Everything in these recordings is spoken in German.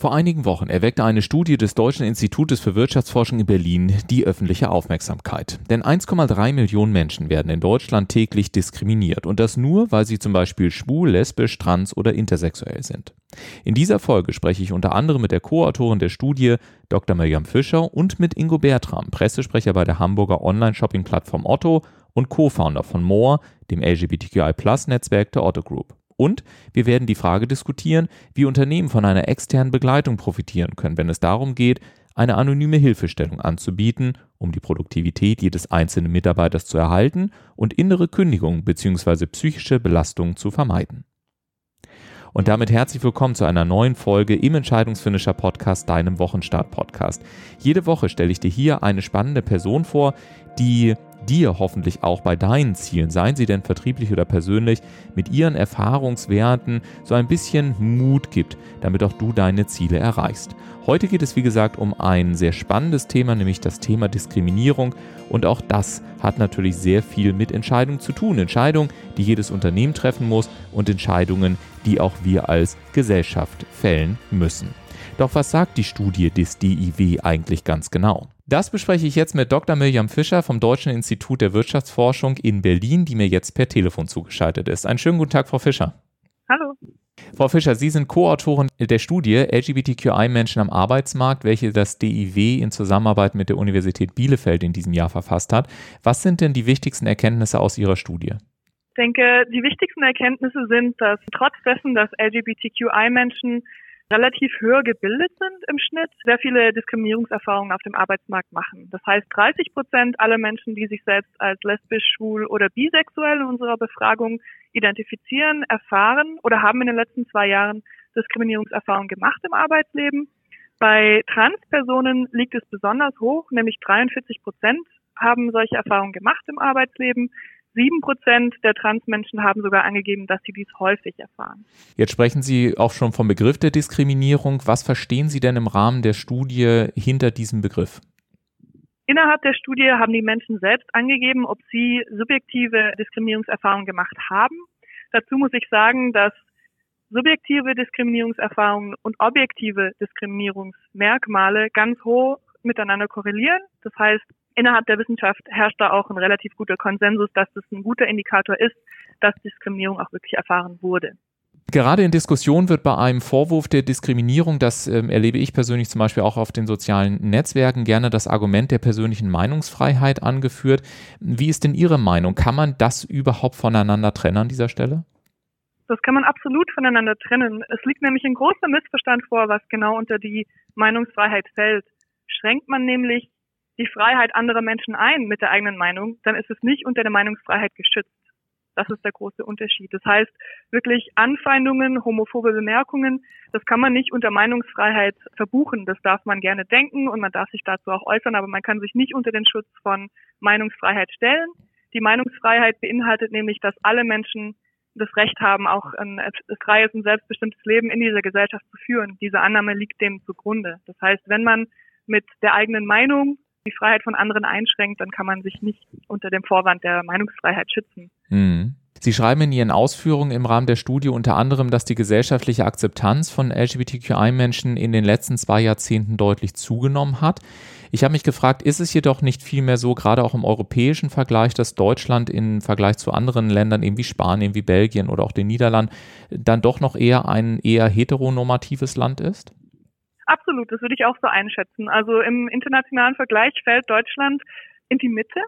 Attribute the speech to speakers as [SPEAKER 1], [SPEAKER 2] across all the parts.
[SPEAKER 1] Vor einigen Wochen erweckte eine Studie des Deutschen Institutes für Wirtschaftsforschung in Berlin die öffentliche Aufmerksamkeit. Denn 1,3 Millionen Menschen werden in Deutschland täglich diskriminiert und das nur, weil sie zum Beispiel schwul, lesbisch, trans oder intersexuell sind. In dieser Folge spreche ich unter anderem mit der Co-Autorin der Studie, Dr. Mirjam Fischer, und mit Ingo Bertram, Pressesprecher bei der Hamburger Online-Shopping-Plattform Otto und Co-Founder von More, dem LGBTQI-Plus-Netzwerk der Otto Group. Und wir werden die Frage diskutieren, wie Unternehmen von einer externen Begleitung profitieren können, wenn es darum geht, eine anonyme Hilfestellung anzubieten, um die Produktivität jedes einzelnen Mitarbeiters zu erhalten und innere Kündigungen bzw. psychische Belastungen zu vermeiden. Und damit herzlich willkommen zu einer neuen Folge im Entscheidungsfinisher Podcast, deinem Wochenstart Podcast. Jede Woche stelle ich dir hier eine spannende Person vor, die dir hoffentlich auch bei deinen Zielen, seien sie denn vertrieblich oder persönlich, mit ihren Erfahrungswerten so ein bisschen Mut gibt, damit auch du deine Ziele erreichst. Heute geht es wie gesagt um ein sehr spannendes Thema, nämlich das Thema Diskriminierung und auch das hat natürlich sehr viel mit Entscheidungen zu tun. Entscheidungen, die jedes Unternehmen treffen muss und Entscheidungen, die auch wir als Gesellschaft fällen müssen. Doch was sagt die Studie des DIW eigentlich ganz genau? Das bespreche ich jetzt mit Dr. Mirjam Fischer vom Deutschen Institut der Wirtschaftsforschung in Berlin, die mir jetzt per Telefon zugeschaltet ist. Einen schönen guten Tag, Frau Fischer.
[SPEAKER 2] Hallo.
[SPEAKER 1] Frau Fischer, Sie sind Co-Autorin der Studie LGBTQI-Menschen am Arbeitsmarkt, welche das DIW in Zusammenarbeit mit der Universität Bielefeld in diesem Jahr verfasst hat. Was sind denn die wichtigsten Erkenntnisse aus Ihrer Studie?
[SPEAKER 2] Ich denke, die wichtigsten Erkenntnisse sind, dass trotz dessen, dass LGBTQI-Menschen relativ höher gebildet sind im Schnitt, sehr viele Diskriminierungserfahrungen auf dem Arbeitsmarkt machen. Das heißt, 30 Prozent aller Menschen, die sich selbst als lesbisch, schwul oder bisexuell in unserer Befragung identifizieren, erfahren oder haben in den letzten zwei Jahren Diskriminierungserfahrungen gemacht im Arbeitsleben. Bei Transpersonen liegt es besonders hoch, nämlich 43 Prozent haben solche Erfahrungen gemacht im Arbeitsleben. Sieben Prozent der Transmenschen haben sogar angegeben, dass sie dies häufig erfahren.
[SPEAKER 1] Jetzt sprechen Sie auch schon vom Begriff der Diskriminierung. Was verstehen Sie denn im Rahmen der Studie hinter diesem Begriff?
[SPEAKER 2] Innerhalb der Studie haben die Menschen selbst angegeben, ob sie subjektive Diskriminierungserfahrungen gemacht haben. Dazu muss ich sagen, dass subjektive Diskriminierungserfahrungen und objektive Diskriminierungsmerkmale ganz hoch miteinander korrelieren. Das heißt, innerhalb der Wissenschaft herrscht da auch ein relativ guter Konsensus, dass das ein guter Indikator ist, dass Diskriminierung auch wirklich erfahren wurde.
[SPEAKER 1] Gerade in Diskussionen wird bei einem Vorwurf der Diskriminierung, das ähm, erlebe ich persönlich zum Beispiel auch auf den sozialen Netzwerken, gerne das Argument der persönlichen Meinungsfreiheit angeführt. Wie ist denn Ihre Meinung? Kann man das überhaupt voneinander trennen an dieser Stelle?
[SPEAKER 2] Das kann man absolut voneinander trennen. Es liegt nämlich ein großer Missverstand vor, was genau unter die Meinungsfreiheit fällt. Schränkt man nämlich die Freiheit anderer Menschen ein mit der eigenen Meinung, dann ist es nicht unter der Meinungsfreiheit geschützt. Das ist der große Unterschied. Das heißt, wirklich Anfeindungen, homophobe Bemerkungen, das kann man nicht unter Meinungsfreiheit verbuchen. Das darf man gerne denken und man darf sich dazu auch äußern, aber man kann sich nicht unter den Schutz von Meinungsfreiheit stellen. Die Meinungsfreiheit beinhaltet nämlich, dass alle Menschen das Recht haben, auch ein freies und selbstbestimmtes Leben in dieser Gesellschaft zu führen. Diese Annahme liegt dem zugrunde. Das heißt, wenn man mit der eigenen Meinung die Freiheit von anderen einschränkt, dann kann man sich nicht unter dem Vorwand der Meinungsfreiheit schützen.
[SPEAKER 1] Mhm. Sie schreiben in Ihren Ausführungen im Rahmen der Studie unter anderem, dass die gesellschaftliche Akzeptanz von LGBTQI-Menschen in den letzten zwei Jahrzehnten deutlich zugenommen hat. Ich habe mich gefragt, ist es jedoch nicht vielmehr so, gerade auch im europäischen Vergleich, dass Deutschland im Vergleich zu anderen Ländern, eben wie Spanien, wie Belgien oder auch den Niederlanden, dann doch noch eher ein eher heteronormatives Land ist?
[SPEAKER 2] Absolut, das würde ich auch so einschätzen. Also im internationalen Vergleich fällt Deutschland in die Mitte.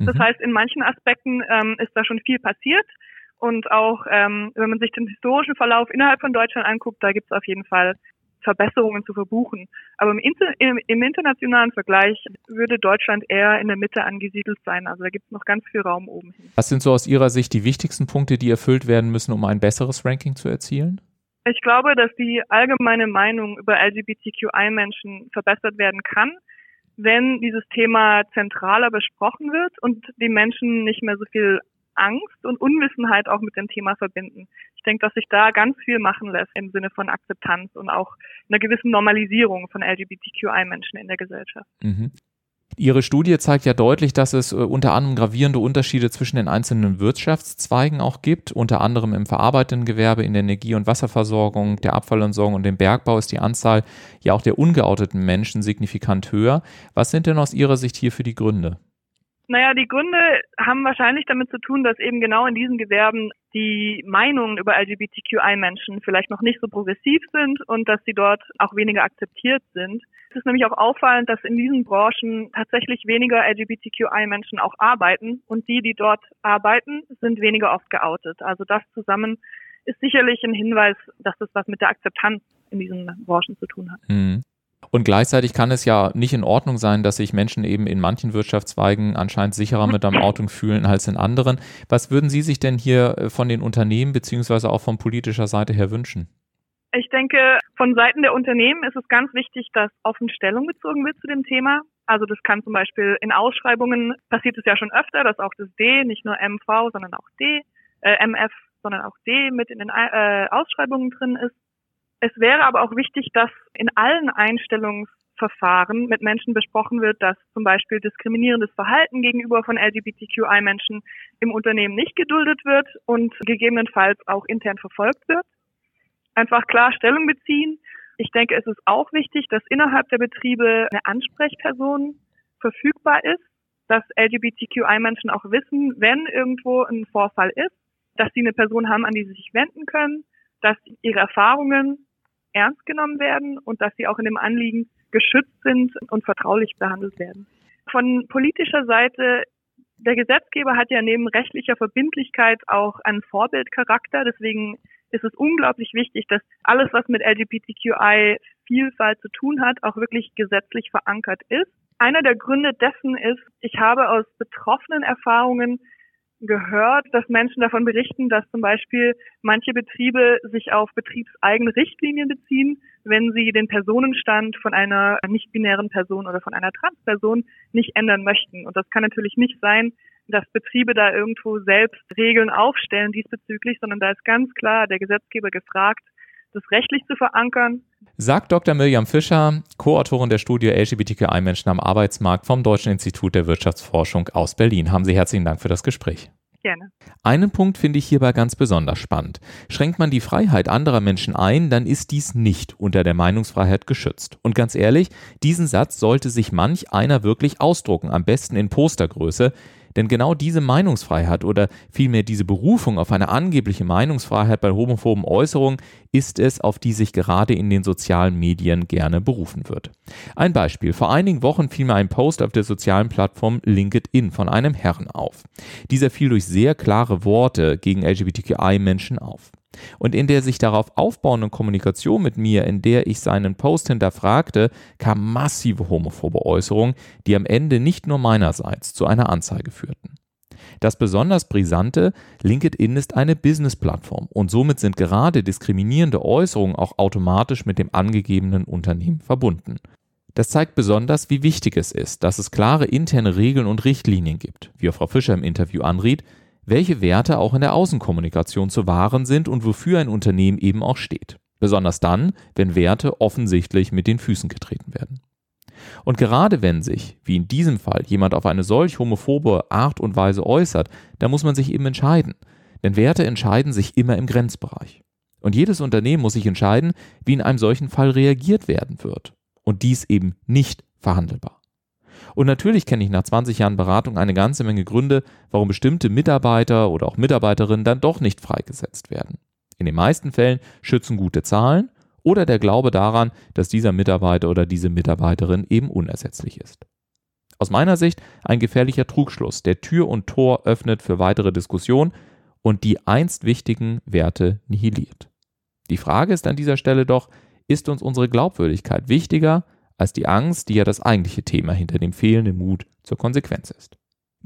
[SPEAKER 2] Das mhm. heißt, in manchen Aspekten ähm, ist da schon viel passiert. Und auch ähm, wenn man sich den historischen Verlauf innerhalb von Deutschland anguckt, da gibt es auf jeden Fall Verbesserungen zu verbuchen. Aber im, Inter im, im, internationalen Vergleich würde Deutschland eher in der Mitte angesiedelt sein. Also da gibt es noch ganz viel Raum oben hin.
[SPEAKER 1] Was sind so aus Ihrer Sicht die wichtigsten Punkte, die erfüllt werden müssen, um ein besseres Ranking zu erzielen?
[SPEAKER 2] Ich glaube, dass die allgemeine Meinung über LGBTQI-Menschen verbessert werden kann, wenn dieses Thema zentraler besprochen wird und die Menschen nicht mehr so viel Angst und Unwissenheit auch mit dem Thema verbinden. Ich denke, dass sich da ganz viel machen lässt im Sinne von Akzeptanz und auch einer gewissen Normalisierung von LGBTQI-Menschen in der Gesellschaft.
[SPEAKER 1] Mhm. Ihre Studie zeigt ja deutlich, dass es äh, unter anderem gravierende Unterschiede zwischen den einzelnen Wirtschaftszweigen auch gibt. Unter anderem im verarbeitenden Gewerbe, in der Energie- und Wasserversorgung, der Abfallentsorgung und dem Bergbau ist die Anzahl ja auch der ungeouteten Menschen signifikant höher. Was sind denn aus Ihrer Sicht hier für die Gründe?
[SPEAKER 2] Naja, die Gründe haben wahrscheinlich damit zu tun, dass eben genau in diesen Gewerben die Meinungen über LGBTQI-Menschen vielleicht noch nicht so progressiv sind und dass sie dort auch weniger akzeptiert sind. Es ist nämlich auch auffallend, dass in diesen Branchen tatsächlich weniger LGBTQI-Menschen auch arbeiten und die, die dort arbeiten, sind weniger oft geoutet. Also das zusammen ist sicherlich ein Hinweis, dass das was mit der Akzeptanz in diesen Branchen zu tun hat.
[SPEAKER 1] Mhm. Und gleichzeitig kann es ja nicht in Ordnung sein, dass sich Menschen eben in manchen Wirtschaftszweigen anscheinend sicherer mit einem Outing fühlen als in anderen. Was würden Sie sich denn hier äh, von den Unternehmen beziehungsweise auch von politischer Seite her wünschen?
[SPEAKER 2] Ich denke, von Seiten der Unternehmen ist es ganz wichtig, dass offen Stellung bezogen wird zu dem Thema. Also das kann zum Beispiel in Ausschreibungen passiert es ja schon öfter, dass auch das D, nicht nur MV, sondern auch D, äh, MF, sondern auch D mit in den äh, Ausschreibungen drin ist. Es wäre aber auch wichtig, dass in allen Einstellungsverfahren mit Menschen besprochen wird, dass zum Beispiel diskriminierendes Verhalten gegenüber von LGBTQI-Menschen im Unternehmen nicht geduldet wird und gegebenenfalls auch intern verfolgt wird. Einfach klar Stellung beziehen. Ich denke, es ist auch wichtig, dass innerhalb der Betriebe eine Ansprechperson verfügbar ist, dass LGBTQI-Menschen auch wissen, wenn irgendwo ein Vorfall ist, dass sie eine Person haben, an die sie sich wenden können, dass ihre Erfahrungen ernst genommen werden und dass sie auch in dem Anliegen geschützt sind und vertraulich behandelt werden. Von politischer Seite, der Gesetzgeber hat ja neben rechtlicher Verbindlichkeit auch einen Vorbildcharakter. Deswegen ist es unglaublich wichtig, dass alles, was mit LGBTQI Vielfalt zu tun hat, auch wirklich gesetzlich verankert ist. Einer der Gründe dessen ist, ich habe aus betroffenen Erfahrungen gehört, dass Menschen davon berichten, dass zum Beispiel manche Betriebe sich auf betriebseigene Richtlinien beziehen, wenn sie den Personenstand von einer nicht-binären Person oder von einer Transperson nicht ändern möchten. Und das kann natürlich nicht sein, dass Betriebe da irgendwo selbst Regeln aufstellen diesbezüglich, sondern da ist ganz klar der Gesetzgeber gefragt, das rechtlich zu verankern.
[SPEAKER 1] Sagt Dr. Mirjam Fischer, Co-Autorin der Studie LGBTQI-Menschen am Arbeitsmarkt vom Deutschen Institut der Wirtschaftsforschung aus Berlin. Haben Sie herzlichen Dank für das Gespräch.
[SPEAKER 2] Gerne.
[SPEAKER 1] Einen Punkt finde ich hierbei ganz besonders spannend. Schränkt man die Freiheit anderer Menschen ein, dann ist dies nicht unter der Meinungsfreiheit geschützt. Und ganz ehrlich, diesen Satz sollte sich manch einer wirklich ausdrucken, am besten in Postergröße, denn genau diese Meinungsfreiheit oder vielmehr diese Berufung auf eine angebliche Meinungsfreiheit bei homophoben Äußerungen ist es, auf die sich gerade in den sozialen Medien gerne berufen wird. Ein Beispiel. Vor einigen Wochen fiel mir ein Post auf der sozialen Plattform LinkedIn von einem Herrn auf. Dieser fiel durch sehr klare Worte gegen LGBTQI-Menschen auf und in der sich darauf aufbauenden Kommunikation mit mir, in der ich seinen Post hinterfragte, kam massive homophobe Äußerungen, die am Ende nicht nur meinerseits zu einer Anzeige führten. Das besonders brisante, LinkedIn ist eine Business-Plattform und somit sind gerade diskriminierende Äußerungen auch automatisch mit dem angegebenen Unternehmen verbunden. Das zeigt besonders, wie wichtig es ist, dass es klare interne Regeln und Richtlinien gibt, wie auch Frau Fischer im Interview anriet, welche Werte auch in der Außenkommunikation zu wahren sind und wofür ein Unternehmen eben auch steht. Besonders dann, wenn Werte offensichtlich mit den Füßen getreten werden. Und gerade wenn sich, wie in diesem Fall, jemand auf eine solch homophobe Art und Weise äußert, da muss man sich eben entscheiden. Denn Werte entscheiden sich immer im Grenzbereich. Und jedes Unternehmen muss sich entscheiden, wie in einem solchen Fall reagiert werden wird. Und dies eben nicht verhandelbar. Und natürlich kenne ich nach 20 Jahren Beratung eine ganze Menge Gründe, warum bestimmte Mitarbeiter oder auch Mitarbeiterinnen dann doch nicht freigesetzt werden. In den meisten Fällen schützen gute Zahlen oder der Glaube daran, dass dieser Mitarbeiter oder diese Mitarbeiterin eben unersetzlich ist. Aus meiner Sicht ein gefährlicher Trugschluss, der Tür und Tor öffnet für weitere Diskussionen und die einst wichtigen Werte nihiliert. Die Frage ist an dieser Stelle doch, ist uns unsere Glaubwürdigkeit wichtiger als die Angst, die ja das eigentliche Thema hinter dem fehlenden Mut zur Konsequenz ist.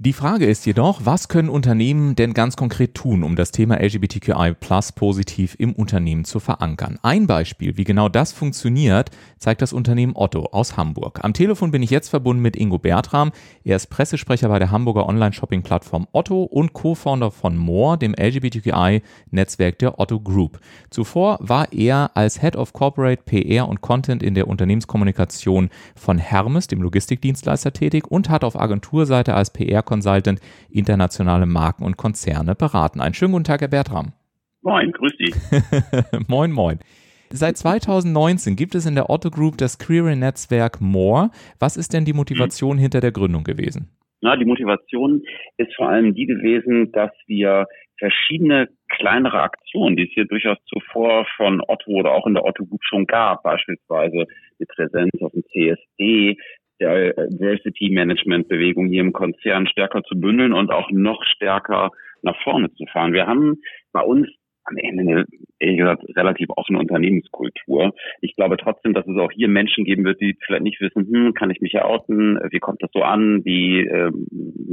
[SPEAKER 1] Die Frage ist jedoch, was können Unternehmen denn ganz konkret tun, um das Thema LGBTQI Plus positiv im Unternehmen zu verankern? Ein Beispiel, wie genau das funktioniert, zeigt das Unternehmen Otto aus Hamburg. Am Telefon bin ich jetzt verbunden mit Ingo Bertram. Er ist Pressesprecher bei der Hamburger Online-Shopping-Plattform Otto und Co-Founder von More, dem LGBTQI-Netzwerk der Otto Group. Zuvor war er als Head of Corporate PR und Content in der Unternehmenskommunikation von Hermes, dem Logistikdienstleister, tätig und hat auf Agenturseite als PR Consultant internationale Marken und Konzerne beraten. Einen schönen guten Tag, Herr Bertram.
[SPEAKER 3] Moin, grüß dich.
[SPEAKER 1] moin, moin. Seit 2019 gibt es in der Otto Group das Query-Netzwerk More. Was ist denn die Motivation mhm. hinter der Gründung gewesen?
[SPEAKER 3] Na, die Motivation ist vor allem die gewesen, dass wir verschiedene kleinere Aktionen, die es hier durchaus zuvor von Otto oder auch in der Otto Group schon gab, beispielsweise die Präsenz auf dem CSD, der Diversity Management Bewegung hier im Konzern stärker zu bündeln und auch noch stärker nach vorne zu fahren. Wir haben bei uns am Ende eine, ehrlich gesagt, relativ offene Unternehmenskultur. Ich glaube trotzdem, dass es auch hier Menschen geben wird, die vielleicht nicht wissen, hm, kann ich mich ja outen, wie kommt das so an, wie äh,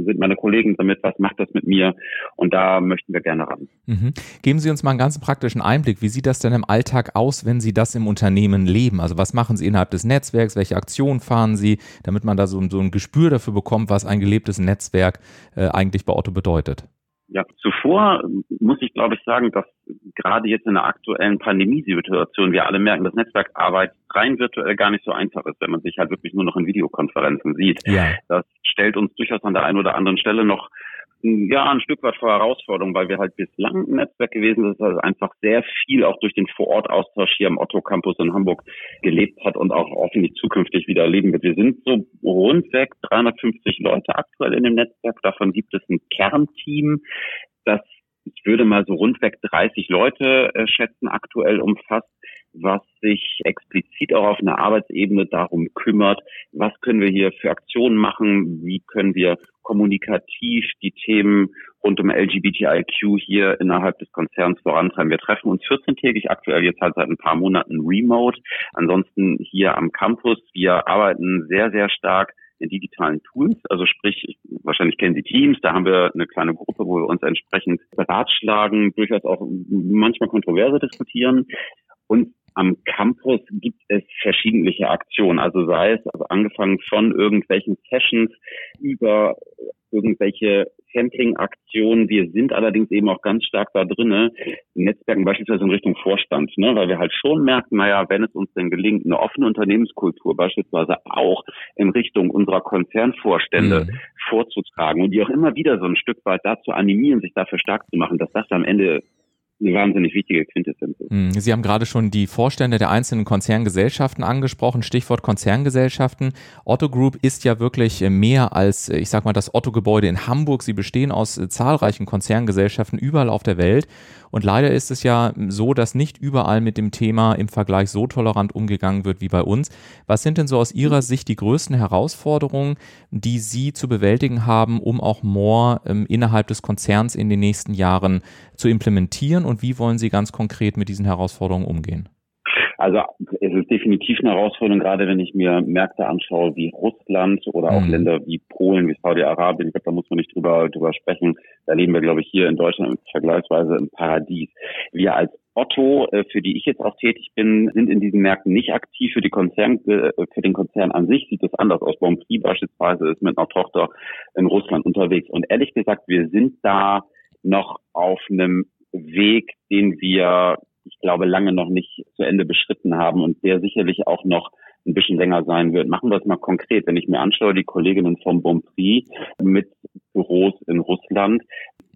[SPEAKER 3] sind meine Kollegen damit, was macht das mit mir? Und da möchten wir gerne ran.
[SPEAKER 1] Mhm. Geben Sie uns mal einen ganz praktischen Einblick. Wie sieht das denn im Alltag aus, wenn Sie das im Unternehmen leben? Also was machen Sie innerhalb des Netzwerks? Welche Aktionen fahren Sie, damit man da so, so ein Gespür dafür bekommt, was ein gelebtes Netzwerk äh, eigentlich bei Otto bedeutet?
[SPEAKER 3] Ja, zuvor muss ich glaube ich sagen, dass gerade jetzt in der aktuellen Pandemiesituation wir alle merken, dass Netzwerkarbeit rein virtuell gar nicht so einfach ist, wenn man sich halt wirklich nur noch in Videokonferenzen sieht. Ja. Das stellt uns durchaus an der einen oder anderen Stelle noch ja, ein Stück weit vor Herausforderung, weil wir halt bislang ein Netzwerk gewesen sind, das also einfach sehr viel auch durch den Vorortaustausch hier am Otto Campus in Hamburg gelebt hat und auch hoffentlich zukünftig wieder erleben wird. Wir sind so rundweg 350 Leute aktuell in dem Netzwerk. Davon gibt es ein Kernteam, das ich würde mal so rundweg 30 Leute äh, schätzen, aktuell umfasst was sich explizit auch auf einer Arbeitsebene darum kümmert, was können wir hier für Aktionen machen, wie können wir kommunikativ die Themen rund um LGBTIQ hier innerhalb des Konzerns vorantreiben. Wir treffen uns 14-tägig, aktuell jetzt halt seit ein paar Monaten remote, ansonsten hier am Campus. Wir arbeiten sehr, sehr stark in digitalen Tools, also sprich, wahrscheinlich kennen Sie Teams, da haben wir eine kleine Gruppe, wo wir uns entsprechend beratschlagen, durchaus auch manchmal kontroverse diskutieren. Und am Campus gibt es verschiedentliche Aktionen, also sei es also angefangen von irgendwelchen Sessions über irgendwelche Sampling-Aktionen. Wir sind allerdings eben auch ganz stark da drinne, Netzwerken beispielsweise in Richtung Vorstand, ne, weil wir halt schon merken, naja, wenn es uns denn gelingt, eine offene Unternehmenskultur beispielsweise auch in Richtung unserer Konzernvorstände mhm. vorzutragen und die auch immer wieder so ein Stück weit dazu animieren, sich dafür stark zu machen, dass das am Ende eine wahnsinnig wichtige Quintessenz ist.
[SPEAKER 1] Hm, Sie haben gerade schon die Vorstände der einzelnen Konzerngesellschaften angesprochen, Stichwort Konzerngesellschaften. Otto Group ist ja wirklich mehr als, ich sag mal, das Otto-Gebäude in Hamburg. Sie bestehen aus zahlreichen Konzerngesellschaften überall auf der Welt. Und leider ist es ja so, dass nicht überall mit dem Thema im Vergleich so tolerant umgegangen wird wie bei uns. Was sind denn so aus Ihrer Sicht die größten Herausforderungen, die Sie zu bewältigen haben, um auch More ähm, innerhalb des Konzerns in den nächsten Jahren zu implementieren? Und wie wollen Sie ganz konkret mit diesen Herausforderungen umgehen?
[SPEAKER 3] Also es ist definitiv eine Herausforderung, gerade wenn ich mir Märkte anschaue wie Russland oder auch mhm. Länder wie Polen, wie Saudi-Arabien. Ich glaube, da muss man nicht drüber, drüber sprechen. Da leben wir, glaube ich, hier in Deutschland vergleichsweise im Paradies. Wir als Otto, äh, für die ich jetzt auch tätig bin, sind in diesen Märkten nicht aktiv. Für, die Konzern, äh, für den Konzern an sich sieht es anders aus. Bonprix beispielsweise ist mit einer Tochter in Russland unterwegs. Und ehrlich gesagt, wir sind da noch auf einem Weg, den wir glaube, lange noch nicht zu Ende beschritten haben und der sicherlich auch noch ein bisschen länger sein wird. Machen wir es mal konkret. Wenn ich mir anschaue, die Kolleginnen vom Bonprix mit Büros in Russland,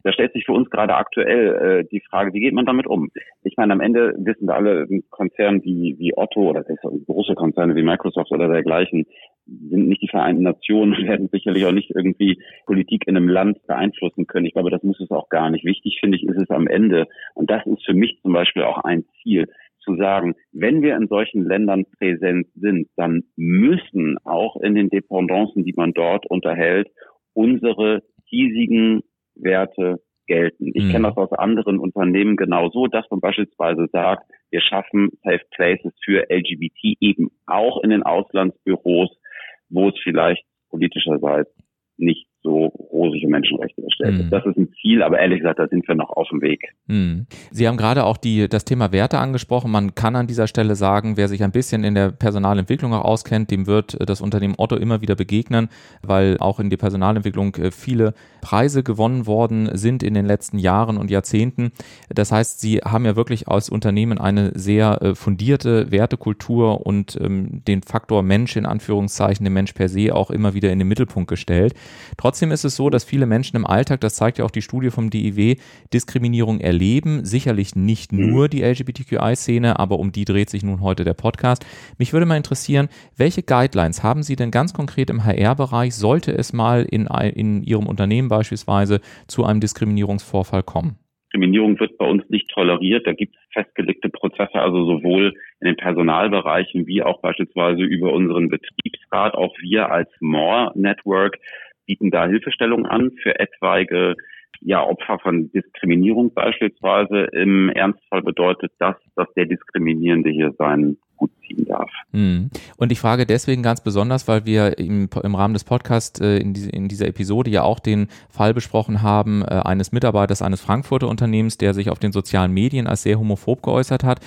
[SPEAKER 3] da stellt sich für uns gerade aktuell äh, die Frage, wie geht man damit um? Ich meine, am Ende wissen wir alle, ein Konzern wie, wie Otto oder große Konzerne wie Microsoft oder dergleichen sind nicht die Vereinten Nationen werden sicherlich auch nicht irgendwie Politik in einem Land beeinflussen können. Ich glaube, das muss es auch gar nicht. Wichtig finde ich ist es am Ende, und das ist für mich zum Beispiel auch ein Ziel, zu sagen, wenn wir in solchen Ländern präsent sind, dann müssen auch in den Dependancen, die man dort unterhält, unsere hiesigen Werte gelten. Ich mhm. kenne das aus anderen Unternehmen genauso, dass man beispielsweise sagt, wir schaffen Safe Places für LGBT eben auch in den Auslandsbüros, wo es vielleicht politischerseits nicht so rosige Menschenrechte erstellt. Mhm. Das ist ein Ziel, aber ehrlich gesagt, da sind wir noch auf dem Weg.
[SPEAKER 1] Mhm. Sie haben gerade auch die, das Thema Werte angesprochen. Man kann an dieser Stelle sagen, wer sich ein bisschen in der Personalentwicklung auch auskennt, dem wird das Unternehmen Otto immer wieder begegnen, weil auch in der Personalentwicklung äh, viele Preise gewonnen worden sind in den letzten Jahren und Jahrzehnten. Das heißt, Sie haben ja wirklich als Unternehmen eine sehr äh, fundierte Wertekultur und ähm, den Faktor Mensch in Anführungszeichen, den Mensch per se auch immer wieder in den Mittelpunkt gestellt. Trotzdem ist es so, dass viele Menschen im Alltag, das zeigt ja auch die Studie vom DIW, Diskriminierung erleben. Sicherlich nicht mhm. nur die LGBTQI-Szene, aber um die dreht sich nun heute der Podcast. Mich würde mal interessieren, welche Guidelines haben Sie denn ganz konkret im HR-Bereich, sollte es mal in, in Ihrem Unternehmen beispielsweise zu einem Diskriminierungsvorfall kommen?
[SPEAKER 3] Diskriminierung wird bei uns nicht toleriert. Da gibt es festgelegte Prozesse, also sowohl in den Personalbereichen wie auch beispielsweise über unseren Betriebsrat. Auch wir als More Network bieten da Hilfestellung an für etwaige ja, Opfer von Diskriminierung beispielsweise. Im Ernstfall bedeutet das, dass der Diskriminierende hier seinen Hut ziehen darf.
[SPEAKER 1] Hm. Und ich frage deswegen ganz besonders, weil wir im, im Rahmen des Podcasts äh, in, diese, in, dieser Episode ja auch den Fall besprochen haben äh, eines Mitarbeiters eines Frankfurter Unternehmens, der sich auf den sozialen Medien als sehr homophob geäußert hat.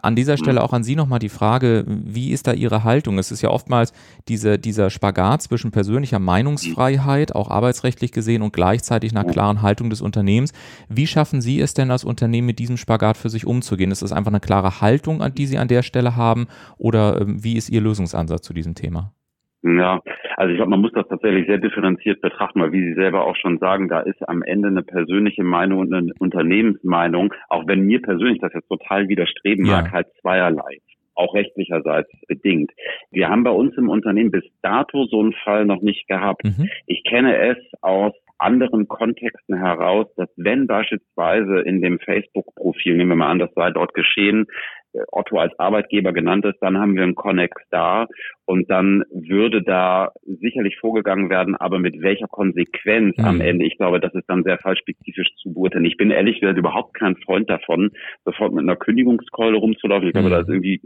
[SPEAKER 1] An dieser Stelle mhm. auch an Sie nochmal die Frage, wie ist da Ihre Haltung? Es ist ja oftmals diese, dieser Spagat zwischen persönlicher Meinungsfreiheit, auch arbeitsrechtlich gesehen, und gleichzeitig einer klaren Haltung des Unternehmens. Wie schaffen Sie es denn als Unternehmen mit diesem Spagat für sich umzugehen? Ist das einfach eine klare Haltung, an die Sie an der Stelle haben? Oder ähm, wie ist Ihr Lösungsansatz zu diesem Thema?
[SPEAKER 3] Ja, also ich glaube, man muss das tatsächlich sehr differenziert betrachten, weil wie Sie selber auch schon sagen, da ist am Ende eine persönliche Meinung und eine Unternehmensmeinung, auch wenn mir persönlich das jetzt total widerstreben ja. mag, halt zweierlei auch rechtlicherseits bedingt. Wir haben bei uns im Unternehmen bis dato so einen Fall noch nicht gehabt. Mhm. Ich kenne es aus anderen Kontexten heraus, dass wenn beispielsweise in dem Facebook-Profil, nehmen wir mal an, das sei dort geschehen, Otto als Arbeitgeber genannt ist, dann haben wir einen Connex da und dann würde da sicherlich vorgegangen werden, aber mit welcher Konsequenz mhm. am Ende? Ich glaube, das ist dann sehr fallspezifisch zu beurteilen. Ich bin ehrlich gesagt überhaupt kein Freund davon, sofort mit einer Kündigungskeule rumzulaufen. Ich glaube, mhm. da ist irgendwie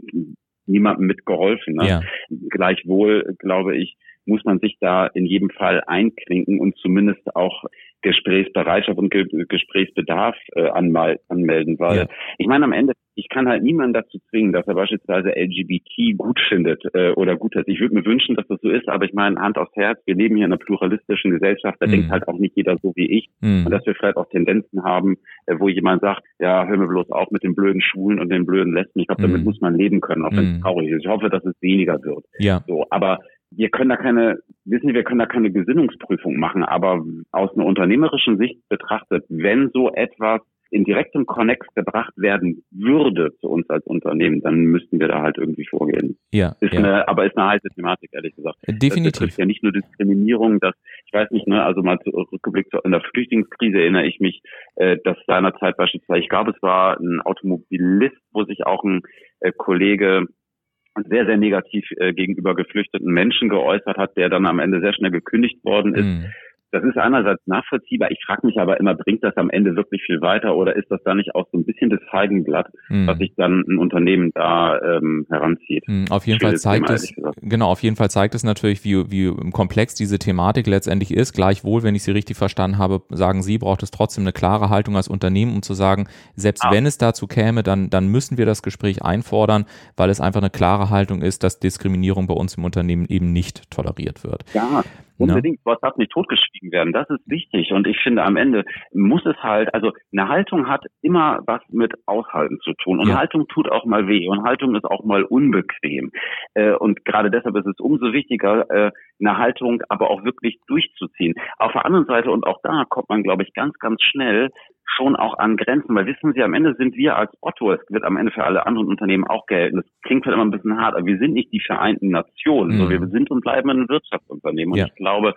[SPEAKER 3] niemandem mitgeholfen. Ne? Ja. Gleichwohl, glaube ich, muss man sich da in jedem Fall einklinken und zumindest auch Gesprächsbereitschaft und Ge Gesprächsbedarf äh, anmelden, weil ja. ich meine am Ende, ich kann halt niemanden dazu zwingen, dass er beispielsweise LGBT gut findet äh, oder gut hat. Ich würde mir wünschen, dass das so ist, aber ich meine Hand aufs Herz, wir leben hier in einer pluralistischen Gesellschaft, da mhm. denkt halt auch nicht jeder so wie ich mhm. und dass wir vielleicht auch Tendenzen haben, äh, wo jemand sagt, ja, hör mir bloß auf mit den blöden Schulen und den blöden Lesben. Ich glaube, damit mhm. muss man leben können, auch wenn es mhm. traurig ist. Ich hoffe, dass es weniger wird. Ja. So, aber wir können da keine, wissen Sie, wir können da keine Gesinnungsprüfung machen, aber aus einer unternehmerischen Sicht betrachtet, wenn so etwas in direktem Connex gebracht werden würde zu uns als Unternehmen, dann müssten wir da halt irgendwie vorgehen. Ja, ist ja. Eine, aber ist eine heiße Thematik, ehrlich gesagt.
[SPEAKER 1] Definitiv.
[SPEAKER 3] Das ist ja nicht nur Diskriminierung, dass, ich weiß nicht, ne, also mal zurückgeblickt in der Flüchtlingskrise erinnere ich mich, äh, dass seinerzeit beispielsweise, ich glaube, es war ein Automobilist, wo sich auch ein äh, Kollege sehr, sehr negativ äh, gegenüber geflüchteten Menschen geäußert hat, der dann am Ende sehr schnell gekündigt worden ist. Mhm. Das ist einerseits nachvollziehbar. Ich frage mich aber immer, bringt das am Ende wirklich viel weiter oder ist das da nicht auch so ein bisschen das Feigenblatt, mhm. was sich dann ein Unternehmen da ähm, heranzieht?
[SPEAKER 1] Mhm, auf jeden Fall zeigt Thema, es, genau, auf jeden Fall zeigt es natürlich, wie, wie komplex diese Thematik letztendlich ist. Gleichwohl, wenn ich Sie richtig verstanden habe, sagen Sie, braucht es trotzdem eine klare Haltung als Unternehmen, um zu sagen, selbst ah. wenn es dazu käme, dann, dann müssen wir das Gespräch einfordern, weil es einfach eine klare Haltung ist, dass Diskriminierung bei uns im Unternehmen eben nicht toleriert wird.
[SPEAKER 3] Ja, Unbedingt, was darf nicht totgeschwiegen werden. Das ist wichtig. Und ich finde, am Ende muss es halt, also eine Haltung hat immer was mit Aushalten zu tun. Und ja. Haltung tut auch mal weh. Und Haltung ist auch mal unbequem. Äh, und gerade deshalb ist es umso wichtiger, äh, eine Haltung aber auch wirklich durchzuziehen. Auf der anderen Seite, und auch da kommt man, glaube ich, ganz, ganz schnell schon auch an Grenzen, weil wissen Sie, am Ende sind wir als Otto, es wird am Ende für alle anderen Unternehmen auch gelten. Das klingt halt immer ein bisschen hart, aber wir sind nicht die Vereinten Nationen. Mhm. So, wir sind und bleiben ein Wirtschaftsunternehmen. Und ja. ich glaube,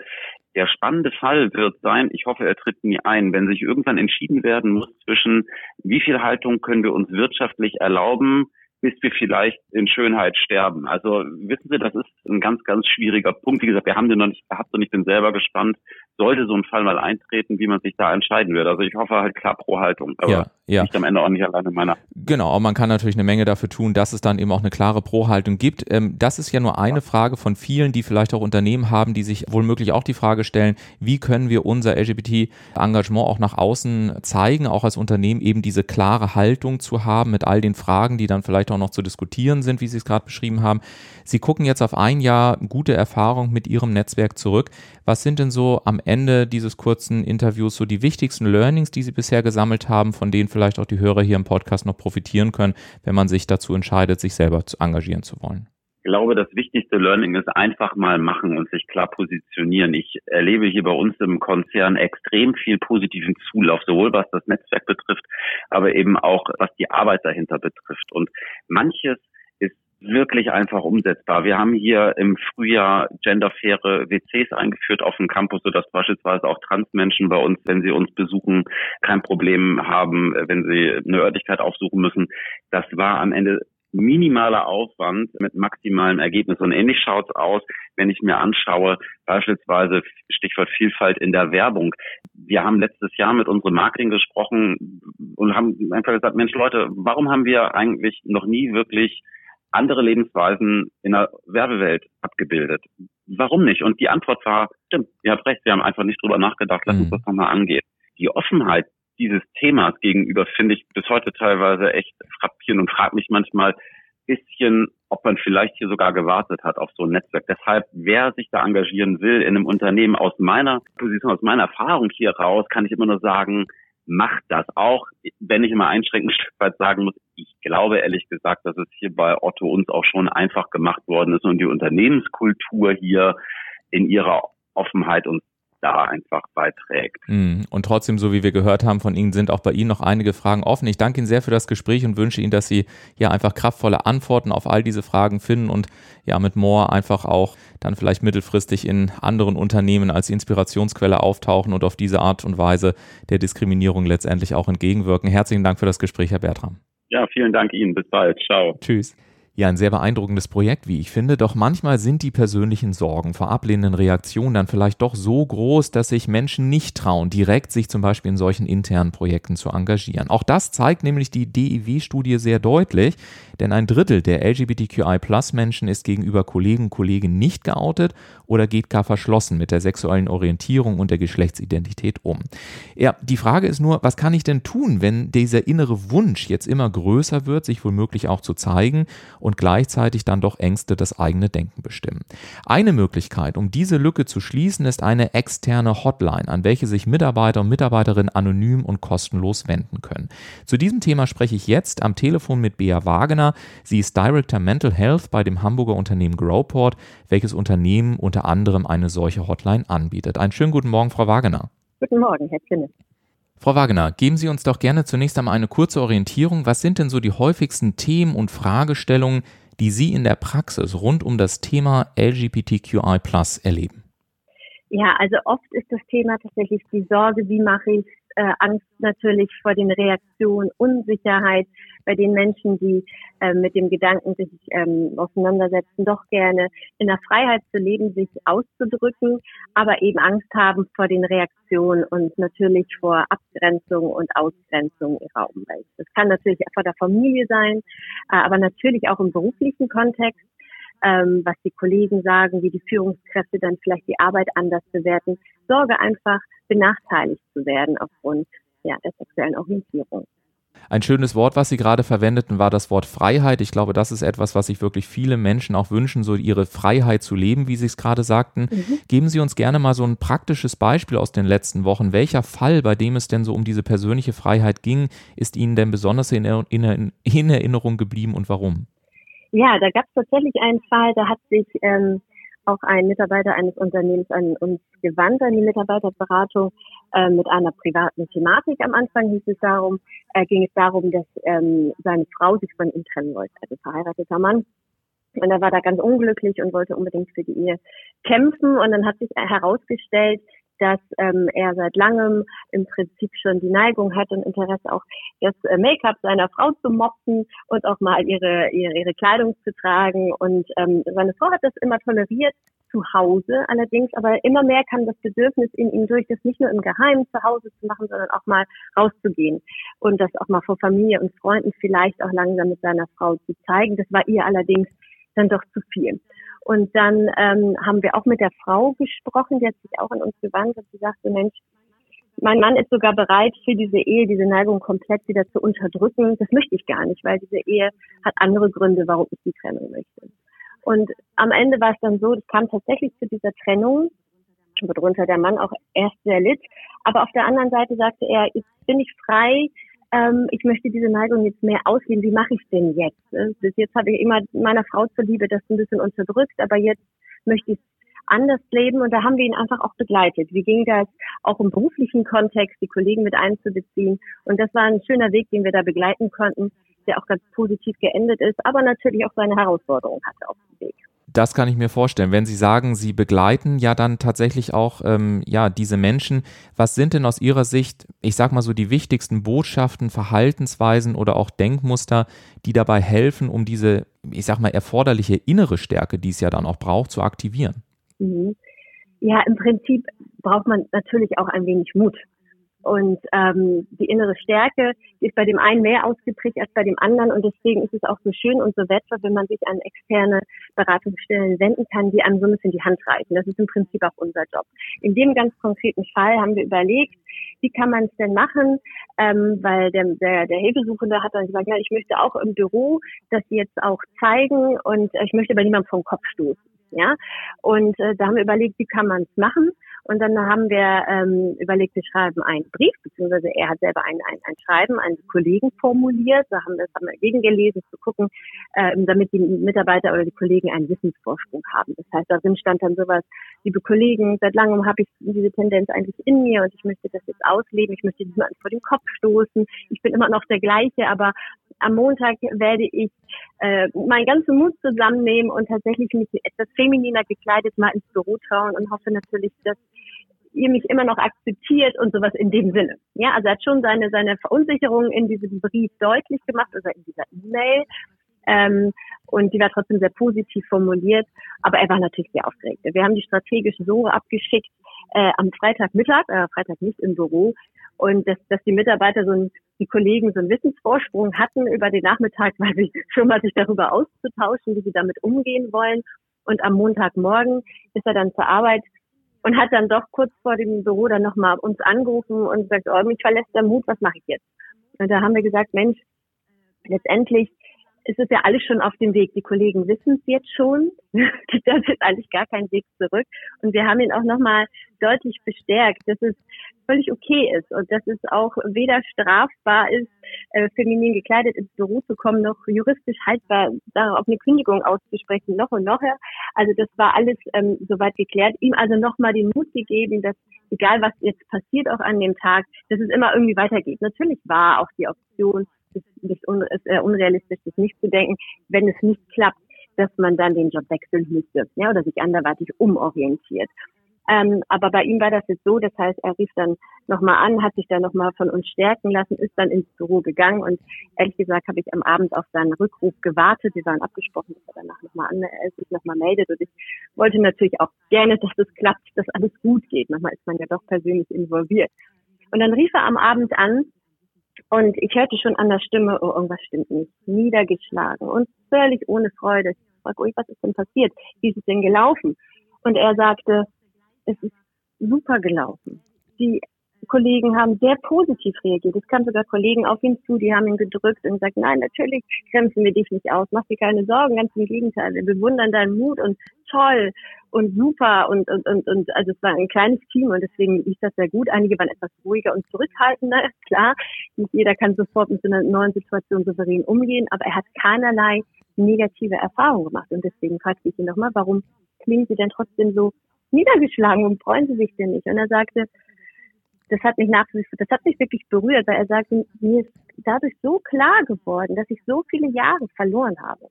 [SPEAKER 3] der spannende Fall wird sein, ich hoffe, er tritt nie ein, wenn sich irgendwann entschieden werden muss zwischen, wie viel Haltung können wir uns wirtschaftlich erlauben, bis wir vielleicht in Schönheit sterben. Also wissen Sie, das ist ein ganz, ganz schwieriger Punkt. Wie gesagt, wir haben den noch nicht gehabt und ich bin selber gespannt, sollte so ein Fall mal eintreten, wie man sich da entscheiden wird. Also ich hoffe halt klar pro Haltung, aber ja, ja. nicht am Ende auch nicht alleine meiner.
[SPEAKER 1] Genau, aber man kann natürlich eine Menge dafür tun, dass es dann eben auch eine klare Pro-Haltung gibt. Ähm, das ist ja nur eine Frage von vielen, die vielleicht auch Unternehmen haben, die sich wohlmöglich auch die Frage stellen, wie können wir unser LGBT-Engagement auch nach außen zeigen, auch als Unternehmen eben diese klare Haltung zu haben mit all den Fragen, die dann vielleicht auch noch zu diskutieren sind, wie Sie es gerade beschrieben haben. Sie gucken jetzt auf ein Jahr gute Erfahrung mit Ihrem Netzwerk zurück. Was sind denn so am Ende dieses kurzen Interviews so die wichtigsten Learnings, die Sie bisher gesammelt haben, von denen vielleicht auch die Hörer hier im Podcast noch profitieren können, wenn man sich dazu entscheidet, sich selber zu engagieren zu wollen?
[SPEAKER 3] Ich glaube, das wichtigste Learning ist einfach mal machen und sich klar positionieren. Ich erlebe hier bei uns im Konzern extrem viel positiven Zulauf, sowohl was das Netzwerk betrifft, aber eben auch was die Arbeit dahinter betrifft. Und manches wirklich einfach umsetzbar. Wir haben hier im Frühjahr genderfaire WCs eingeführt auf dem Campus, sodass beispielsweise auch Transmenschen bei uns, wenn sie uns besuchen, kein Problem haben, wenn sie eine Örtlichkeit aufsuchen müssen. Das war am Ende minimaler Aufwand mit maximalem Ergebnis. Und ähnlich schaut's aus, wenn ich mir anschaue, beispielsweise Stichwort Vielfalt in der Werbung. Wir haben letztes Jahr mit unserem Marketing gesprochen und haben einfach gesagt, Mensch Leute, warum haben wir eigentlich noch nie wirklich andere Lebensweisen in der Werbewelt abgebildet. Warum nicht? Und die Antwort war, stimmt, ihr habt recht, wir haben einfach nicht drüber nachgedacht, lass uns mhm. das nochmal angehen. Die Offenheit dieses Themas gegenüber finde ich bis heute teilweise echt frappierend und frage mich manchmal bisschen, ob man vielleicht hier sogar gewartet hat auf so ein Netzwerk. Deshalb, wer sich da engagieren will in einem Unternehmen aus meiner Position, aus meiner Erfahrung hier raus, kann ich immer nur sagen, macht das auch, wenn ich immer einschränkend weit sagen muss, ich glaube ehrlich gesagt, dass es hier bei Otto uns auch schon einfach gemacht worden ist und die Unternehmenskultur hier in ihrer Offenheit und da einfach beiträgt.
[SPEAKER 1] Mm, und trotzdem, so wie wir gehört haben von Ihnen, sind auch bei Ihnen noch einige Fragen offen. Ich danke Ihnen sehr für das Gespräch und wünsche Ihnen, dass Sie ja einfach kraftvolle Antworten auf all diese Fragen finden und ja mit More einfach auch dann vielleicht mittelfristig in anderen Unternehmen als Inspirationsquelle auftauchen und auf diese Art und Weise der Diskriminierung letztendlich auch entgegenwirken. Herzlichen Dank für das Gespräch, Herr Bertram.
[SPEAKER 3] Ja, vielen Dank Ihnen. Bis bald. Ciao.
[SPEAKER 1] Tschüss. Ja, ein sehr beeindruckendes Projekt, wie ich finde, doch manchmal sind die persönlichen Sorgen vor ablehnenden Reaktionen dann vielleicht doch so groß, dass sich Menschen nicht trauen, direkt sich zum Beispiel in solchen internen Projekten zu engagieren. Auch das zeigt nämlich die DIW-Studie sehr deutlich, denn ein Drittel der LGBTQI-Plus-Menschen ist gegenüber Kollegen und Kollegen nicht geoutet oder geht gar verschlossen mit der sexuellen Orientierung und der Geschlechtsidentität um. Ja, die Frage ist nur, was kann ich denn tun, wenn dieser innere Wunsch jetzt immer größer wird, sich womöglich auch zu zeigen und gleichzeitig dann doch Ängste das eigene Denken bestimmen. Eine Möglichkeit, um diese Lücke zu schließen, ist eine externe Hotline, an welche sich Mitarbeiter und Mitarbeiterinnen anonym und kostenlos wenden können. Zu diesem Thema spreche ich jetzt am Telefon mit Bea Wagener. Sie ist Director Mental Health bei dem Hamburger Unternehmen Growport, welches Unternehmen unter anderem eine solche Hotline anbietet. Einen schönen guten Morgen, Frau Wagener.
[SPEAKER 4] Guten Morgen, Herr Zinne.
[SPEAKER 1] Frau Wagner, geben Sie uns doch gerne zunächst einmal eine kurze Orientierung. Was sind denn so die häufigsten Themen und Fragestellungen, die Sie in der Praxis rund um das Thema LGBTQI erleben?
[SPEAKER 4] Ja, also oft ist das Thema tatsächlich die Sorge, wie mache ich äh, Angst natürlich vor den Reaktionen, Unsicherheit bei den Menschen, die äh, mit dem Gedanken sich ähm, auseinandersetzen, doch gerne in der Freiheit zu leben, sich auszudrücken, aber eben Angst haben vor den Reaktionen und natürlich vor Abgrenzung und Ausgrenzung ihrer Umwelt. Das kann natürlich vor der Familie sein, äh, aber natürlich auch im beruflichen Kontext ähm, was die Kollegen sagen, wie die Führungskräfte dann vielleicht die Arbeit anders bewerten. Sorge einfach, benachteiligt zu werden aufgrund ja, der sexuellen Orientierung.
[SPEAKER 1] Ein schönes Wort, was Sie gerade verwendeten, war das Wort Freiheit. Ich glaube, das ist etwas, was sich wirklich viele Menschen auch wünschen, so ihre Freiheit zu leben, wie Sie es gerade sagten. Mhm. Geben Sie uns gerne mal so ein praktisches Beispiel aus den letzten Wochen. Welcher Fall, bei dem es denn so um diese persönliche Freiheit ging, ist Ihnen denn besonders in, in, in Erinnerung geblieben und warum?
[SPEAKER 4] Ja, da gab es tatsächlich einen Fall, da hat sich ähm, auch ein Mitarbeiter eines Unternehmens an uns gewandt, an die Mitarbeiterberatung, äh, mit einer privaten Thematik. Am Anfang hieß es darum, äh, ging es darum, dass ähm, seine Frau sich von ihm trennen wollte, also verheirateter Mann. Und er war da ganz unglücklich und wollte unbedingt für die Ehe kämpfen. Und dann hat sich herausgestellt, dass ähm, er seit langem im Prinzip schon die Neigung hat und Interesse auch das äh, Make-up seiner Frau zu mopsen und auch mal ihre, ihre, ihre Kleidung zu tragen. Und ähm, seine Frau hat das immer toleriert zu Hause allerdings, aber immer mehr kam das Bedürfnis in ihm durch, das nicht nur im Geheimen zu Hause zu machen, sondern auch mal rauszugehen und das auch mal vor Familie und Freunden vielleicht auch langsam mit seiner Frau zu zeigen. Das war ihr allerdings dann doch zu viel. Und dann ähm, haben wir auch mit der Frau gesprochen, die hat sich auch an uns gewandt und sie sagte, Mensch, mein Mann ist sogar bereit, für diese Ehe diese Neigung komplett wieder zu unterdrücken. Das möchte ich gar nicht, weil diese Ehe hat andere Gründe, warum ich die Trennung möchte. Und am Ende war es dann so, es kam tatsächlich zu dieser Trennung, worunter der Mann auch erst sehr litt. Aber auf der anderen Seite sagte er, jetzt bin ich frei, ähm, ich möchte diese Neigung jetzt mehr ausleben. Wie mache ich denn jetzt? Bis jetzt habe ich immer meiner Frau zuliebe das ein bisschen unterdrückt, aber jetzt möchte ich anders leben und da haben wir ihn einfach auch begleitet. Wie ging das auch im beruflichen Kontext, die Kollegen mit einzubeziehen? Und das war ein schöner Weg, den wir da begleiten konnten der auch ganz positiv geendet ist, aber natürlich auch seine Herausforderungen hatte auf dem Weg.
[SPEAKER 1] Das kann ich mir vorstellen. Wenn Sie sagen, Sie begleiten ja dann tatsächlich auch ähm, ja diese Menschen, was sind denn aus Ihrer Sicht, ich sag mal so, die wichtigsten Botschaften, Verhaltensweisen oder auch Denkmuster, die dabei helfen, um diese, ich sag mal, erforderliche innere Stärke, die es ja dann auch braucht, zu aktivieren?
[SPEAKER 4] Mhm. Ja, im Prinzip braucht man natürlich auch ein wenig Mut. Und ähm, die innere Stärke die ist bei dem einen mehr ausgeprägt als bei dem anderen. Und deswegen ist es auch so schön und so wertvoll, wenn man sich an externe Beratungsstellen wenden kann, die einem so ein bisschen die Hand reichen. Das ist im Prinzip auch unser Job. In dem ganz konkreten Fall haben wir überlegt, wie kann man es denn machen? Ähm, weil der, der, der Hilfesuchende hat dann gesagt, ja, ich möchte auch im Büro das jetzt auch zeigen und ich möchte aber niemandem vom Kopf stoßen. Ja, und äh, da haben wir überlegt, wie kann man es machen? Und dann haben wir ähm, überlegt, wir schreiben einen Brief, beziehungsweise er hat selber ein, ein, ein Schreiben an die Kollegen formuliert. Da haben wir das haben wir gegengelesen, zu gucken, äh, damit die Mitarbeiter oder die Kollegen einen Wissensvorsprung haben. Das heißt, darin stand dann sowas, liebe Kollegen, seit langem habe ich diese Tendenz eigentlich in mir und ich möchte das jetzt ausleben. Ich möchte niemanden vor den Kopf stoßen. Ich bin immer noch der gleiche, aber am Montag werde ich äh, meinen ganzen Mut zusammennehmen und tatsächlich mich etwas femininer gekleidet mal ins Büro trauen und hoffe natürlich, dass ihr mich immer noch akzeptiert und sowas in dem Sinne. Ja, also er hat schon seine, seine Verunsicherung in diesem Brief deutlich gemacht, also in dieser E-Mail. Ähm, und die war trotzdem sehr positiv formuliert, aber er war natürlich sehr aufgeregt. Wir haben die strategisch so abgeschickt äh, am Freitagmittag, äh, Freitag nicht im Büro, und dass, dass die Mitarbeiter so ein, die Kollegen so einen Wissensvorsprung hatten über den Nachmittag, weil sie schon mal sich darüber auszutauschen, wie sie damit umgehen wollen. Und am Montagmorgen ist er dann zur Arbeit und hat dann doch kurz vor dem Büro dann nochmal uns angerufen und gesagt, oh, mich verlässt der Mut, was mache ich jetzt? Und da haben wir gesagt, Mensch, letztendlich ist es ja alles schon auf dem Weg. Die Kollegen wissen es jetzt schon. das ist eigentlich gar kein Weg zurück. Und wir haben ihn auch nochmal deutlich bestärkt, dass es völlig okay ist und dass es auch weder strafbar ist, äh, feminin gekleidet ins Büro zu kommen, noch juristisch haltbar darauf eine Kündigung auszusprechen, noch und noch. Also das war alles ähm, soweit geklärt. Ihm also nochmal den Mut gegeben, dass egal was jetzt passiert auch an dem Tag, dass es immer irgendwie weitergeht. Natürlich war auch die Option, es ist, äh, unrealistisch, das nicht zu denken, wenn es nicht klappt, dass man dann den Job wechseln müsste ja, oder sich anderweitig umorientiert. Ähm, aber bei ihm war das jetzt so, das heißt, er rief dann nochmal an, hat sich dann nochmal von uns stärken lassen, ist dann ins Büro gegangen und ehrlich gesagt habe ich am Abend auf seinen Rückruf gewartet. Wir waren abgesprochen, dass er danach nochmal an, äh, sich nochmal meldet und ich wollte natürlich auch gerne, dass es klappt, dass alles gut geht. Manchmal ist man ja doch persönlich involviert. Und dann rief er am Abend an und ich hörte schon an der Stimme, oh, irgendwas stimmt nicht. Niedergeschlagen und völlig ohne Freude. Ich fragte, oh, was ist denn passiert? Wie ist es denn gelaufen? Und er sagte, es ist super gelaufen. Die Kollegen haben sehr positiv reagiert. Es kamen sogar Kollegen auf ihn zu, die haben ihn gedrückt und gesagt, nein, natürlich bremsen wir dich nicht aus, mach dir keine Sorgen, ganz im Gegenteil, wir bewundern deinen Mut und toll und super und, und, und, und also es war ein kleines Team und deswegen lief das sehr gut. Einige waren etwas ruhiger und zurückhaltender, klar. Nicht jeder kann sofort mit so einer neuen Situation souverän umgehen, aber er hat keinerlei negative Erfahrungen gemacht und deswegen fragte ich ihn nochmal, warum klingen Sie denn trotzdem so niedergeschlagen und freuen Sie sich denn nicht? Und er sagte, das hat mich nach, das hat mich wirklich berührt, weil er sagte, mir ist dadurch so klar geworden, dass ich so viele Jahre verloren habe.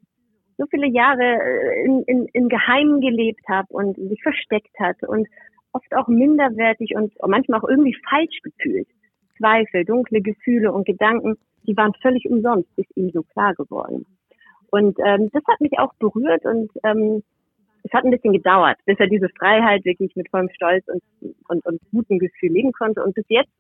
[SPEAKER 4] So viele Jahre äh, in, in, in Geheimen gelebt habe und sich versteckt hat und oft auch minderwertig und manchmal auch irgendwie falsch gefühlt. Zweifel, dunkle Gefühle und Gedanken, die waren völlig umsonst, ist ihm so klar geworden. Und ähm, das hat mich auch berührt und ähm, es hat ein bisschen gedauert, bis er diese Freiheit wirklich mit vollem Stolz und, und, und gutem Gefühl leben konnte. Und bis jetzt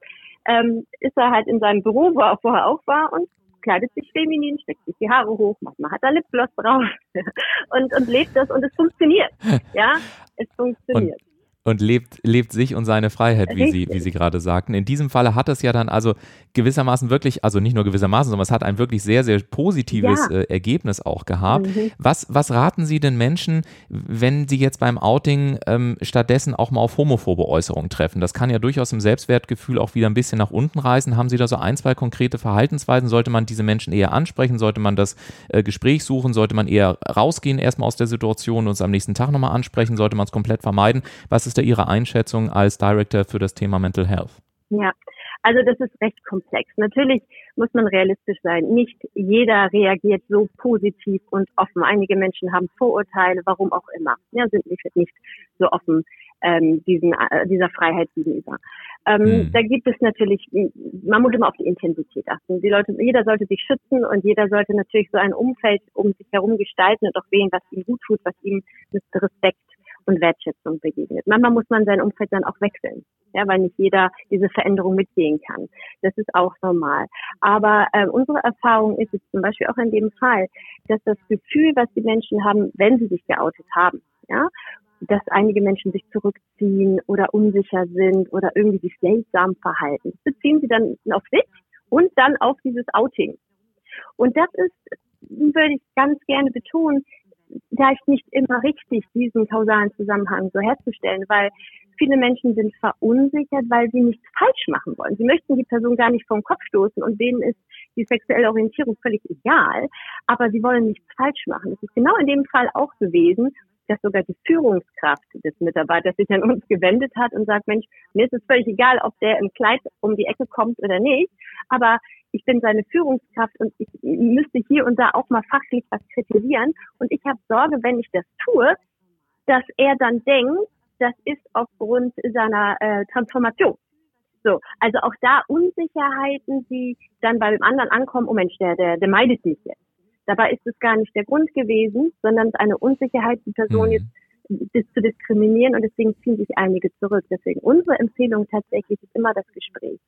[SPEAKER 4] ähm, ist er halt in seinem Büro, wo er auch vorher auch war und kleidet sich feminin, steckt sich die Haare hoch, manchmal hat er Lipgloss drauf und, und lebt das und es funktioniert. Ja, es funktioniert.
[SPEAKER 1] Und und lebt, lebt sich und seine Freiheit, wie Sie, wie Sie gerade sagten. In diesem Falle hat es ja dann also gewissermaßen wirklich, also nicht nur gewissermaßen, sondern es hat ein wirklich sehr, sehr positives ja. äh, Ergebnis auch gehabt. Mhm. Was, was raten Sie den Menschen, wenn sie jetzt beim Outing ähm, stattdessen auch mal auf homophobe Äußerungen treffen? Das kann ja durchaus im Selbstwertgefühl auch wieder ein bisschen nach unten reißen. Haben Sie da so ein, zwei konkrete Verhaltensweisen? Sollte man diese Menschen eher ansprechen? Sollte man das äh, Gespräch suchen? Sollte man eher rausgehen erstmal aus der Situation und es am nächsten Tag nochmal ansprechen? Sollte man es komplett vermeiden? Was ist da Ihre Einschätzung als Director für das Thema Mental Health?
[SPEAKER 4] Ja, also das ist recht komplex. Natürlich muss man realistisch sein. Nicht jeder reagiert so positiv und offen. Einige Menschen haben Vorurteile, warum auch immer. Ja, sind nicht, nicht so offen ähm, diesen, äh, dieser Freiheit gegenüber. Ähm, mhm. Da gibt es natürlich, man muss immer auf die Intensität achten. Die Leute, jeder sollte sich schützen und jeder sollte natürlich so ein Umfeld um sich herum gestalten und auch wählen, was ihm gut tut, was ihm mit Respekt und Wertschätzung begegnet. Manchmal muss man sein Umfeld dann auch wechseln, ja, weil nicht jeder diese Veränderung mitgehen kann. Das ist auch normal. Aber äh, unsere Erfahrung ist es zum Beispiel auch in dem Fall, dass das Gefühl, was die Menschen haben, wenn sie sich geoutet haben, ja, dass einige Menschen sich zurückziehen oder unsicher sind oder irgendwie sich seltsam verhalten. Beziehen sie dann auf sich und dann auf dieses Outing. Und das ist, würde ich ganz gerne betonen, vielleicht nicht immer richtig, diesen kausalen Zusammenhang so herzustellen, weil viele Menschen sind verunsichert, weil sie nichts falsch machen wollen. Sie möchten die Person gar nicht vom Kopf stoßen und denen ist die sexuelle Orientierung völlig egal, aber sie wollen nichts falsch machen. Es ist genau in dem Fall auch gewesen, dass sogar die Führungskraft des Mitarbeiters sich an uns gewendet hat und sagt, Mensch, mir ist es völlig egal, ob der im Kleid um die Ecke kommt oder nicht, aber ich bin seine Führungskraft und ich müsste hier und da auch mal fachlich was kritisieren. Und ich habe Sorge, wenn ich das tue, dass er dann denkt, das ist aufgrund seiner äh, Transformation. So, also auch da Unsicherheiten, die dann bei dem anderen ankommen, oh Mensch, der, der, der meidet mich jetzt. Dabei ist es gar nicht der Grund gewesen, sondern eine Unsicherheit, die Person mhm. jetzt zu diskriminieren und deswegen ziehen sich einige zurück. Deswegen unsere Empfehlung tatsächlich ist immer das Gespräch.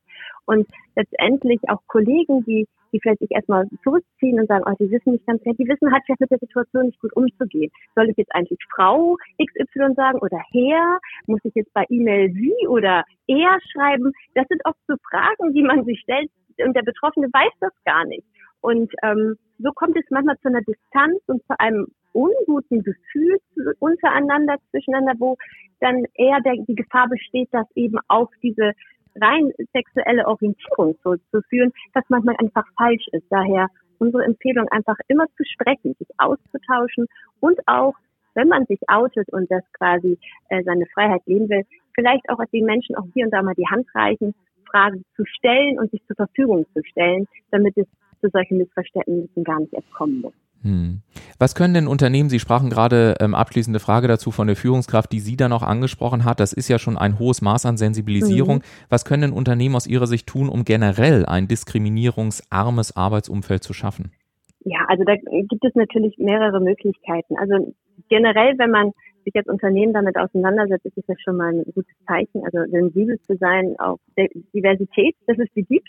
[SPEAKER 4] Und letztendlich auch Kollegen, die, die vielleicht sich erstmal zurückziehen und sagen, oh, die wissen nicht ganz, die wissen halt vielleicht mit der Situation nicht gut umzugehen. Soll ich jetzt eigentlich Frau XY sagen oder Herr? Muss ich jetzt bei E-Mail sie oder er schreiben? Das sind oft so Fragen, die man sich stellt und der Betroffene weiß das gar nicht. Und ähm, so kommt es manchmal zu einer Distanz und zu einem unguten Gefühl untereinander, zwischeneinander, wo dann eher der, die Gefahr besteht, dass eben auf diese rein sexuelle Orientierung zurückzuführen, was manchmal einfach falsch ist. Daher unsere Empfehlung einfach immer zu sprechen, sich auszutauschen und auch, wenn man sich outet und das quasi äh, seine Freiheit leben will, vielleicht auch den Menschen auch hier und da mal die Hand reichen, Fragen zu stellen und sich zur Verfügung zu stellen, damit es zu solchen Missverständnissen gar nicht erst kommen muss.
[SPEAKER 1] Hm. Was können denn Unternehmen, Sie sprachen gerade ähm, abschließende Frage dazu von der Führungskraft, die Sie dann auch angesprochen hat, das ist ja schon ein hohes Maß an Sensibilisierung. Mhm. Was können denn Unternehmen aus Ihrer Sicht tun, um generell ein diskriminierungsarmes Arbeitsumfeld zu schaffen?
[SPEAKER 4] Ja, also da gibt es natürlich mehrere Möglichkeiten. Also generell, wenn man sich als Unternehmen damit auseinandersetzt, ist das schon mal ein gutes Zeichen. Also sensibel zu sein auf Diversität, dass es sie gibt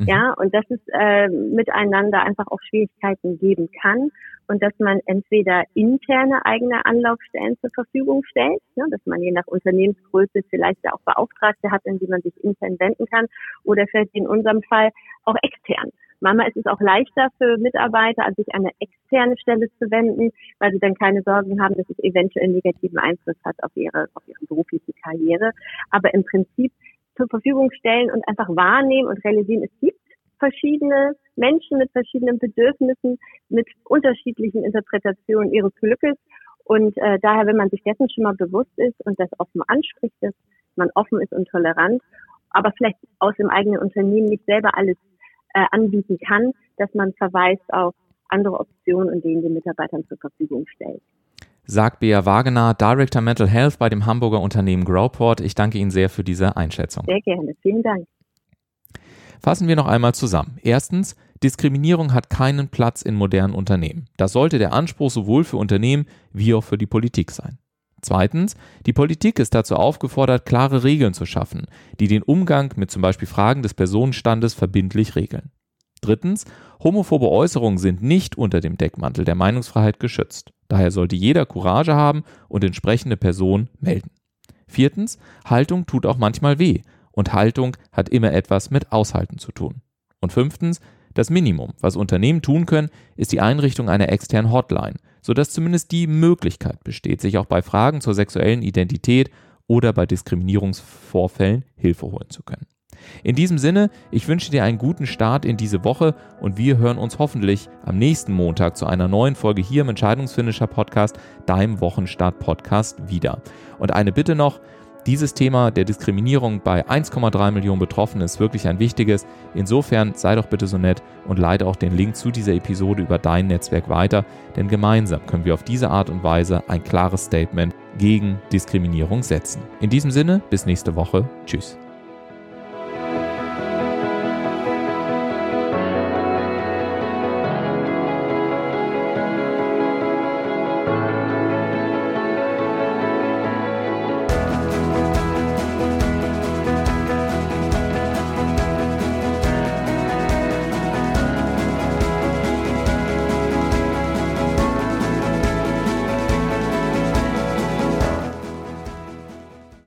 [SPEAKER 4] Mhm. Ja, und dass es äh, miteinander einfach auch Schwierigkeiten geben kann und dass man entweder interne eigene Anlaufstellen zur Verfügung stellt, ne, dass man je nach Unternehmensgröße vielleicht auch Beauftragte hat, an die man sich intern wenden kann, oder vielleicht in unserem Fall auch extern. Manchmal ist es auch leichter für Mitarbeiter, an sich eine externe Stelle zu wenden, weil sie dann keine Sorgen haben, dass es eventuell negativen Einfluss hat auf ihre, auf ihre berufliche Karriere. Aber im Prinzip zur Verfügung stellen und einfach wahrnehmen und realisieren, es gibt verschiedene Menschen mit verschiedenen Bedürfnissen, mit unterschiedlichen Interpretationen ihres Glückes. Und äh, daher, wenn man sich dessen schon mal bewusst ist und das offen anspricht, dass man offen ist und tolerant, aber vielleicht aus dem eigenen Unternehmen nicht selber alles äh, anbieten kann, dass man verweist auf andere Optionen und denen den Mitarbeitern zur Verfügung stellt.
[SPEAKER 1] Sagt Bea Wagener, Director Mental Health bei dem Hamburger Unternehmen Growport. Ich danke Ihnen sehr für diese Einschätzung.
[SPEAKER 4] Sehr gerne, vielen Dank.
[SPEAKER 1] Fassen wir noch einmal zusammen. Erstens, Diskriminierung hat keinen Platz in modernen Unternehmen. Das sollte der Anspruch sowohl für Unternehmen wie auch für die Politik sein. Zweitens, die Politik ist dazu aufgefordert, klare Regeln zu schaffen, die den Umgang mit zum Beispiel Fragen des Personenstandes verbindlich regeln. Drittens, homophobe Äußerungen sind nicht unter dem Deckmantel der Meinungsfreiheit geschützt. Daher sollte jeder Courage haben und entsprechende Person melden. Viertens, Haltung tut auch manchmal weh und Haltung hat immer etwas mit Aushalten zu tun. Und fünftens, das Minimum, was Unternehmen tun können, ist die Einrichtung einer externen Hotline, sodass zumindest die Möglichkeit besteht, sich auch bei Fragen zur sexuellen Identität oder bei Diskriminierungsvorfällen Hilfe holen zu können. In diesem Sinne, ich wünsche dir einen guten Start in diese Woche und wir hören uns hoffentlich am nächsten Montag zu einer neuen Folge hier im Entscheidungsfinisher Podcast, deinem Wochenstart Podcast wieder. Und eine Bitte noch, dieses Thema der Diskriminierung bei 1,3 Millionen Betroffenen ist wirklich ein wichtiges. Insofern sei doch bitte so nett und leite auch den Link zu dieser Episode über dein Netzwerk weiter, denn gemeinsam können wir auf diese Art und Weise ein klares Statement gegen Diskriminierung setzen. In diesem Sinne, bis nächste Woche. Tschüss.